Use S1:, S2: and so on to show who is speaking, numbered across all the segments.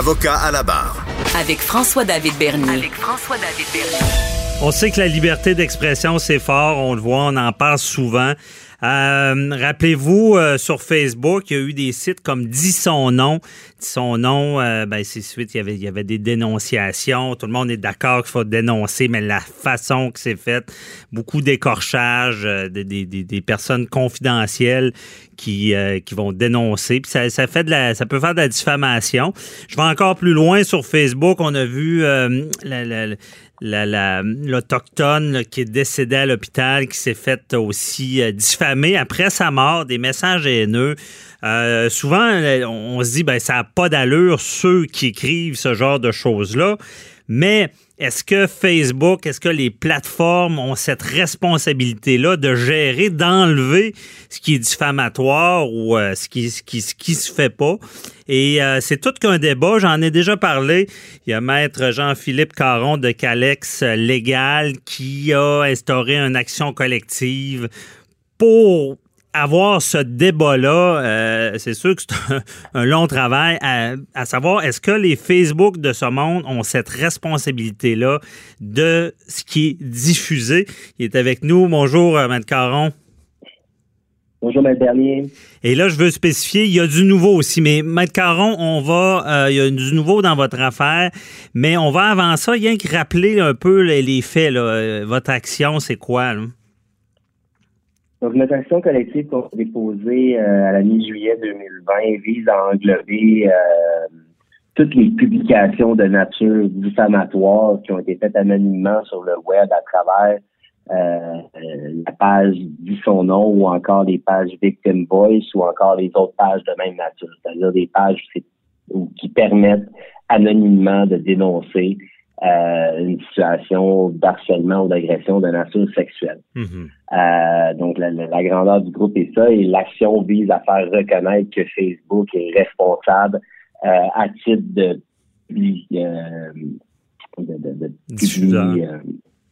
S1: Avocat à la barre.
S2: Avec François-David Bernier.
S3: Avec François-David Bernier.
S4: On sait que la liberté d'expression, c'est fort, on le voit, on en parle souvent. Euh, rappelez-vous, euh, sur Facebook, il y a eu des sites comme Dis son nom. Dis son nom, euh, ben, c'est suite, il y, avait, il y avait des dénonciations. Tout le monde est d'accord qu'il faut dénoncer, mais la façon que c'est fait, beaucoup d'écorchages, des, des, des, personnes confidentielles qui, qui vont dénoncer. Puis ça, ça, fait de la, ça peut faire de la diffamation. Je vais encore plus loin sur Facebook. On a vu la, la l'Autochtone qui est décédé à l'hôpital, qui s'est fait aussi euh, diffamer après sa mort, des messages haineux. Euh, souvent, on se dit, ben, ça n'a pas d'allure, ceux qui écrivent ce genre de choses-là. Mais est-ce que Facebook, est-ce que les plateformes ont cette responsabilité-là de gérer, d'enlever ce qui est diffamatoire ou euh, ce, qui, ce, qui, ce qui se fait pas? Et euh, c'est tout qu'un débat. J'en ai déjà parlé. Il y a maître Jean-Philippe Caron de Calex Légal qui a instauré une action collective pour avoir ce débat-là, euh, c'est sûr que c'est un, long travail à, savoir est-ce que les Facebook de ce monde ont cette responsabilité-là de ce qui est diffusé? Il est avec nous. Bonjour, euh, Maître Caron.
S5: Bonjour, Maître Bernier.
S4: Et là, je veux spécifier, il y a du nouveau aussi. Mais Maître Caron, on va, euh, il y a du nouveau dans votre affaire, mais on va avant ça, rien que rappeler un peu les, faits. Là. Votre action, c'est quoi? Là?
S5: Donc, notre action collective qu'on a déposée euh, à la mi-juillet 2020 vise à englober euh, toutes les publications de nature diffamatoire qui ont été faites anonymement sur le web à travers euh, la page dit son nom ou encore les pages Victim Voice ou encore les autres pages de même nature, c'est-à-dire des pages qui permettent anonymement de dénoncer euh, une situation d'harcèlement ou d'agression de nature sexuelle.
S4: Mhm.
S5: Euh, donc, la, grandeur du groupe est ça et l'action vise à faire reconnaître que Facebook est responsable euh, à titre de,
S4: de, de, de, diffuseur.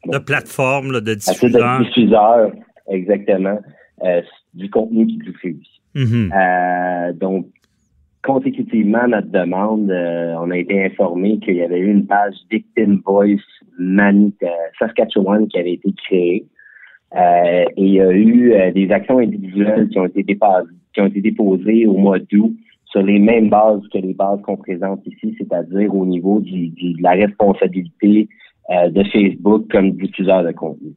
S4: de plateforme, de diffuseur.
S5: de diffuseur, exactement, du contenu qui diffuse.
S4: Mm
S5: donc, consécutivement à notre demande, euh, on a été informé qu'il y avait eu une page Victim Voice Man euh, Saskatchewan qui avait été créée. Euh, et il y a eu des actions individuelles qui ont été qui ont été déposées au mois d'août sur les mêmes bases que les bases qu'on présente ici, c'est-à-dire au niveau du, de la responsabilité de Facebook comme diffuseur de contenu.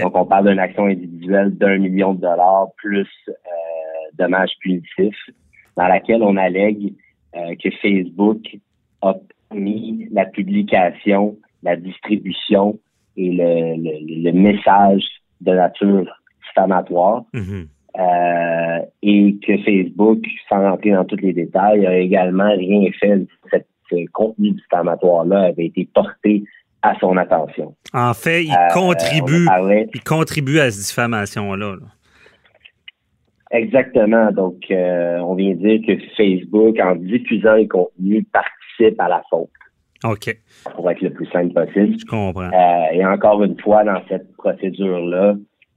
S5: Donc, on parle d'une action individuelle d'un million de dollars plus dommages punitifs dans laquelle on allègue euh, que Facebook a mis la publication, la distribution et le, le, message de nature diffamatoire.
S4: Mm-hmm.
S5: Euh, et que Facebook, sans rentrer dans tous les détails, a également rien fait. Cette, ce contenu diffamatoire-là avait été porté à son attention.
S4: En fait, il euh, contribue, il contribue à cette diffamation-là. là
S5: Exactement. Donc, euh, on vient dire que Facebook, en diffusant les contenus, participe à la faute.
S4: OK.
S5: Pour être le plus simple possible.
S4: Je comprends.
S5: Euh, et encore une fois, dans cette procédure-là,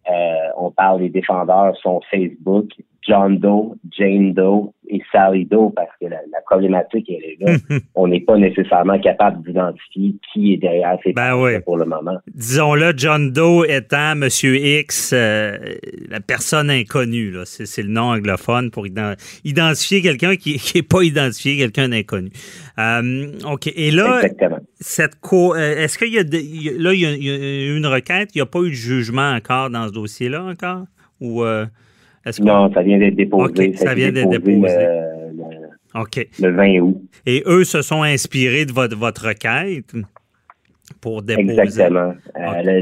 S5: euh, on parle des défendeurs sont Facebook, John Doe, Jane Doe et Sally Doe parce que la, problématique est là. on n'est pas nécessairement capable d'identifier qui est derrière ces
S4: ben
S5: pour le moment.
S4: Disons-le, John Doe étant Monsieur X, euh, la personne inconnue. C'est, le nom anglophone pour identifier quelqu'un qui n'est pas identifié, quelqu'un d'inconnu. Euh, OK. Et là, cette co euh, est-ce qu'il y a, là, il y a, une requête, il n'y a pas eu de jugement encore dans ce dossier-là encore? Ou
S5: non, ça vient d'être déposé.
S4: ça, vient d'être déposé.
S5: Le, 20 août.
S4: Et eux se sont inspirés de votre, votre requête pour déposer?
S5: Exactement. Euh,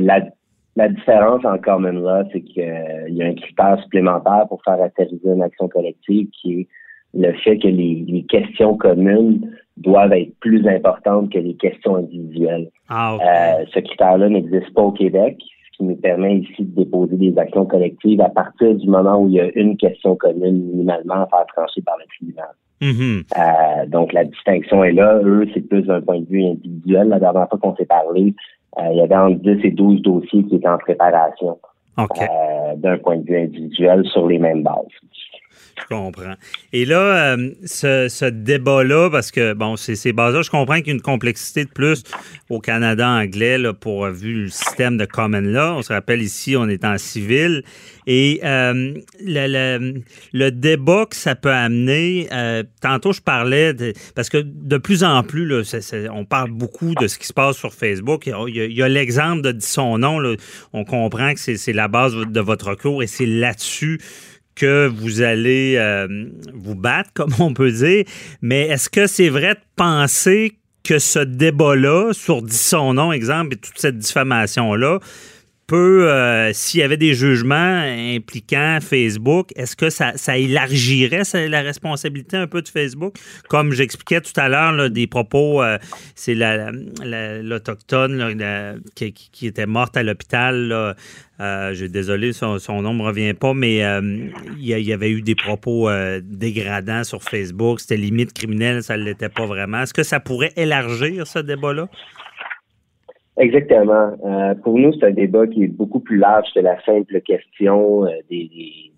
S5: la, différence en common law, c'est qu'il y a un critère supplémentaire pour faire atterrir une action collective qui est le fait que les, questions communes doivent être plus importantes que les questions individuelles.
S4: Ah,
S5: euh, ce critère-là n'existe pas au Québec, qui nous permet ici de déposer des actions collectives à partir du moment où il y a une question commune minimalement à faire trancher par le tribunal.
S4: Mm-hmm.
S5: Euh, donc la distinction est là. Eux, c'est plus d'un point de vue individuel. La dernière fois qu'on s'est parlé, euh, il y avait entre 10 et 12 dossiers qui étaient en préparation d'un point de vue individuel sur les mêmes bases.
S4: Je comprends. Et là, euh, ce, débat-là, parce que, bon, c'est ces bases-là, je comprends qu'il y a une complexité de plus au Canada anglais pour vu le système de common law. On se rappelle ici, on est en civil. Et euh, le, débat que ça peut amener, euh, tantôt je parlais, parce que de plus en plus, on parle beaucoup de ce qui se passe sur Facebook. Il y a l'exemple de son nom. On comprend que c'est la base de votre cours et c'est là-dessus que vous allez euh, vous battre, comme on peut dire. Mais est-ce que c'est vrai de penser que ce débat-là, sur son nom, exemple, et toute cette diffamation-là, peut, euh, s'il y avait des jugements impliquant Facebook, est-ce que ça, élargirait la responsabilité un peu de Facebook? Comme j'expliquais tout à l'heure, des propos, euh, c'est l'Autochtone qui, était morte à l'hôpital. Euh, je désolé, son, nom ne me revient pas, mais il y, avait eu des propos dégradants sur Facebook. C'était limite criminel, ça ne l'était pas vraiment. Est-ce que ça pourrait élargir ce débat-là?
S5: Exactement. Euh, pour nous, c'est un débat qui est beaucoup plus large que la simple question euh, des,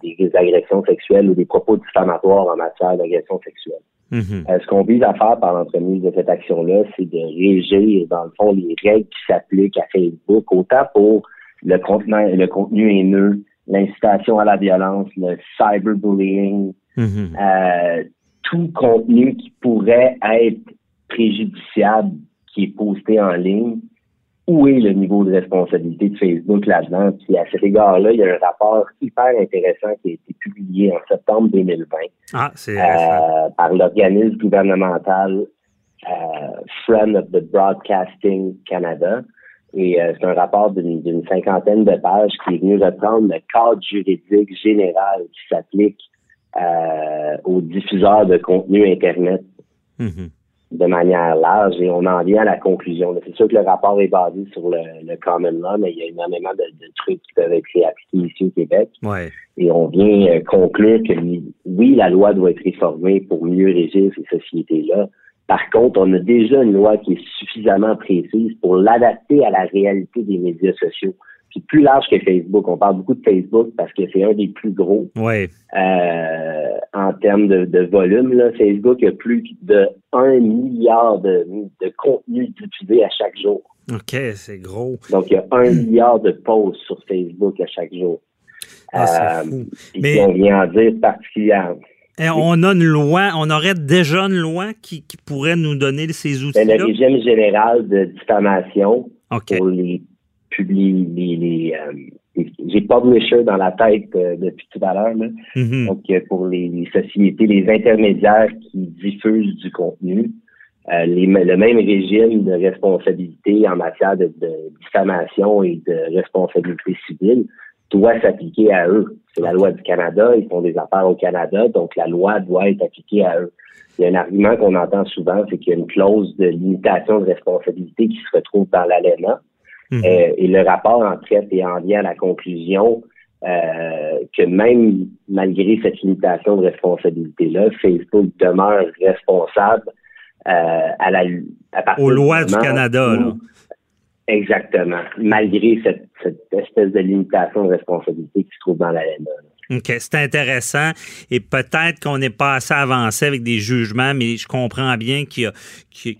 S5: des, agressions sexuelles ou des propos diffamatoires en matière d'agression sexuelle. Mm-hmm. Euh, ce qu'on vise à faire par l'entremise de cette action-là, c'est de régir, dans le fond, les règles qui s'appliquent à Facebook, autant pour le contenu, le contenu haineux, l'incitation à la violence, le cyberbullying, mm-hmm. tout contenu qui pourrait être préjudiciable qui est posté en ligne où est le niveau de responsabilité de Facebook là-dedans. Puis à cet égard-là, il y a un rapport hyper intéressant qui a été publié en septembre 2020
S4: ah,
S5: euh, par l'organisme gouvernemental euh, Friend of the Broadcasting Canada. Et euh, c'est un rapport d'une cinquantaine de pages qui est venu reprendre le cadre juridique général qui s'applique euh, aux diffuseurs de contenu Internet. Mm-hmm de manière large et on en vient à la conclusion. C'est sûr que le rapport est basé sur le, le common law, mais il y a énormément de, trucs qui peuvent être appliqués ici au Québec. Et on vient euh, conclure que oui, la loi doit être réformée pour mieux régir ces sociétés-là. Par contre, on a déjà une loi qui est suffisamment précise pour l'adapter à la réalité des médias sociaux plus large que Facebook. On parle beaucoup de Facebook parce que c'est un des plus gros
S4: ouais.
S5: euh, en termes de, de, volume. Là. Facebook a plus de 1 milliard de, de contenus diffusés à chaque jour.
S4: OK, c'est gros.
S5: Donc, il y a un milliard de posts sur Facebook à chaque jour.
S4: Ah, euh, fou.
S5: Mais on vient en dire particulièrement.
S4: Et on a une loi, on aurait déjà une loi qui, qui pourrait nous donner ces outils-là?
S5: Ben, le régime général de diffamation pour les publie les, les, euh, j'ai publisher dans la tête euh, depuis tout à l'heure.
S4: Mm-hmm.
S5: Donc, euh, pour les, sociétés, les intermédiaires qui diffusent du contenu, les, le même régime de responsabilité en matière de, diffamation et de responsabilité civile doit s'appliquer à eux. C'est la loi du Canada, ils font des affaires au Canada, donc la loi doit être appliquée à eux. Il y a un argument qu'on entend souvent, c'est qu'il y a une clause de limitation de responsabilité qui se retrouve dans l'ALENA. Mhm. Euh, et le rapport en traite et en vient à la conclusion euh, que même malgré cette limitation de responsabilité-là, Facebook demeure responsable euh, à la à
S4: partir aux lois du, Canada. là.
S5: Exactement, malgré cette, cette, espèce de limitation de responsabilité qui se trouve dans la LNA.
S4: OK, c'est intéressant. Et peut-être qu'on n'est pas assez avancé avec des jugements, mais je comprends bien qu'il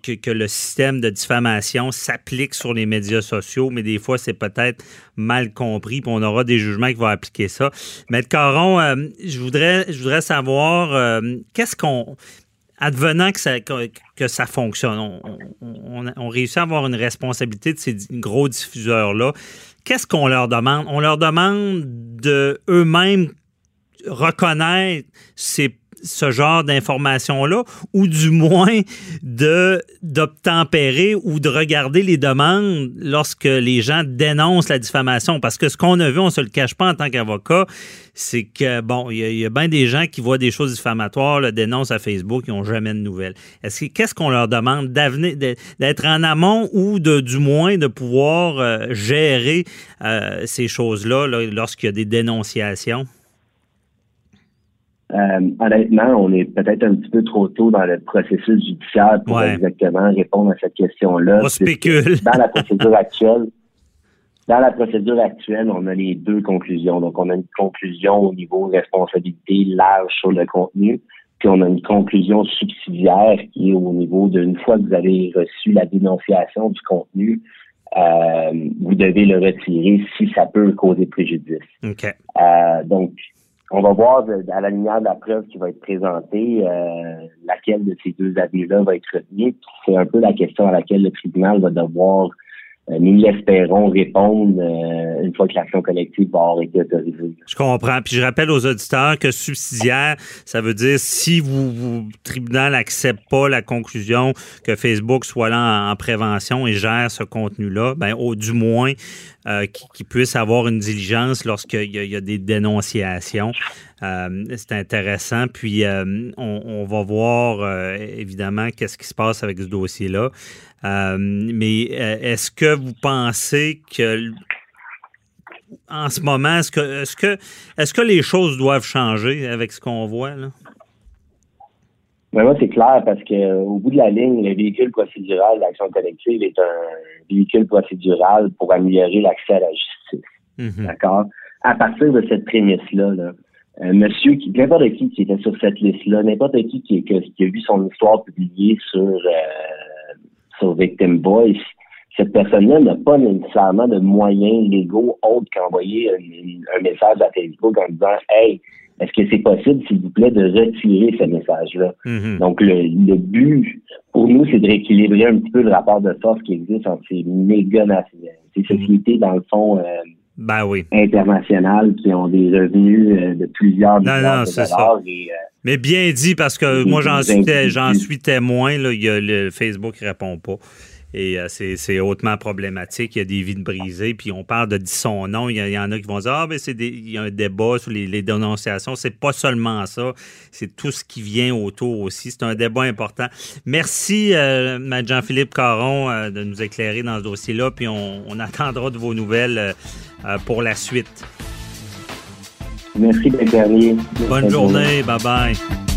S4: que, que, le système de diffamation s'applique sur les médias sociaux, mais des fois, c'est peut-être mal compris, on aura des jugements qui vont appliquer ça. Maître Caron, euh, je, voudrais, je voudrais savoir euh, qu'est-ce qu'on advenant que ça, que, ça fonctionne, on, on, réussit à avoir une responsabilité de ces gros diffuseurs-là qu'est-ce qu'on leur demande? On leur demande de eux-mêmes reconnaître ces, ce genre d'informations-là, ou du moins d'obtempérer ou de regarder les demandes lorsque les gens dénoncent la diffamation? Parce que ce qu'on a vu, on se le cache pas en tant qu'avocat, c'est que, bon, il y, a bien des gens qui voient des choses diffamatoires, le dénoncent à Facebook, ils n'ont jamais de nouvelles. Est-ce qu'est-ce qu'on leur demande? D'être en amont ou de, du moins de pouvoir euh, gérer euh, ces choses-là lorsqu'il y a des dénonciations?
S5: Euh, honnêtement, on est peut-être un petit peu trop tôt dans le processus judiciaire pour exactement répondre à cette question-là.
S4: On spécule.
S5: Dans la procédure actuelle, dans la procédure actuelle, on a les deux conclusions. Donc, on a une conclusion au niveau responsabilité large sur le contenu, puis on a une conclusion subsidiaire qui est au niveau d'une fois que vous avez reçu la dénonciation du contenu, euh, vous devez le retirer si ça peut causer préjudice. Euh, donc, on va voir à la lumière de la preuve qui va être présentée, euh, laquelle de ces deux avenues-là va être retenue. C'est un peu la question à laquelle le tribunal va devoir euh, nous l'espérons répondre euh, une fois que l'action collective va avoir été autorisée.
S4: Je comprends. Puis je rappelle aux auditeurs que subsidiaire, ça veut dire si vous, vous tribunal n'accepte pas la conclusion que Facebook soit là en, prévention et gère ce contenu-là, ben au du moins euh, qu'il puisse avoir une diligence lorsqu'il y, a des dénonciations. C'est intéressant. Puis on, va voir évidemment qu'est-ce qui se passe avec ce dossier-là. Euh, mais euh, est-ce que vous pensez que en ce moment, est-ce que est-ce que est-ce que les choses doivent changer avec ce qu'on voit là?
S5: Ben moi, c'est clair parce qu'au bout de la ligne, le véhicule procédural d'action collective est un véhicule procédural pour améliorer l'accès à la justice. Mm-hmm. D'accord? À partir de cette prémisse-là, là, euh, monsieur qui, n'importe qui qui était sur cette liste-là, n'importe qui qui, qui, a vu son histoire publiée sur sur Victim Voice, cette personne-là n'a pas nécessairement de moyens légaux autres qu'envoyer un, message à Facebook en disant Hey, est-ce que c'est possible, s'il vous plaît, de retirer ce message-là? Mm-hmm. Donc, le, but, pour nous, c'est de rééquilibrer un petit peu le rapport de force qui existe entre ces méga ces mm-hmm. sociétés, dans le fond, euh,
S4: ben oui.
S5: internationales qui ont des revenus euh, de plusieurs milliards de dollars. Et, euh,
S4: mais bien dit, parce que moi, j'en suis, j'en suis témoin. Là, il y a le Facebook qui répond pas. Et euh, c'est hautement problématique. Il y a des vides brisées. Puis on parle de son nom. Il y, en a qui vont dire Ah, ben, c'est il y a un débat sur les, dénonciations. C'est pas seulement ça. C'est tout ce qui vient autour aussi. C'est un débat important. Merci, euh, Jean-Philippe Caron, euh, de nous éclairer dans ce dossier-là. Puis on, on, attendra de vos nouvelles euh, pour la suite.
S5: Merci d'être
S4: Bonne journée. Bye bye.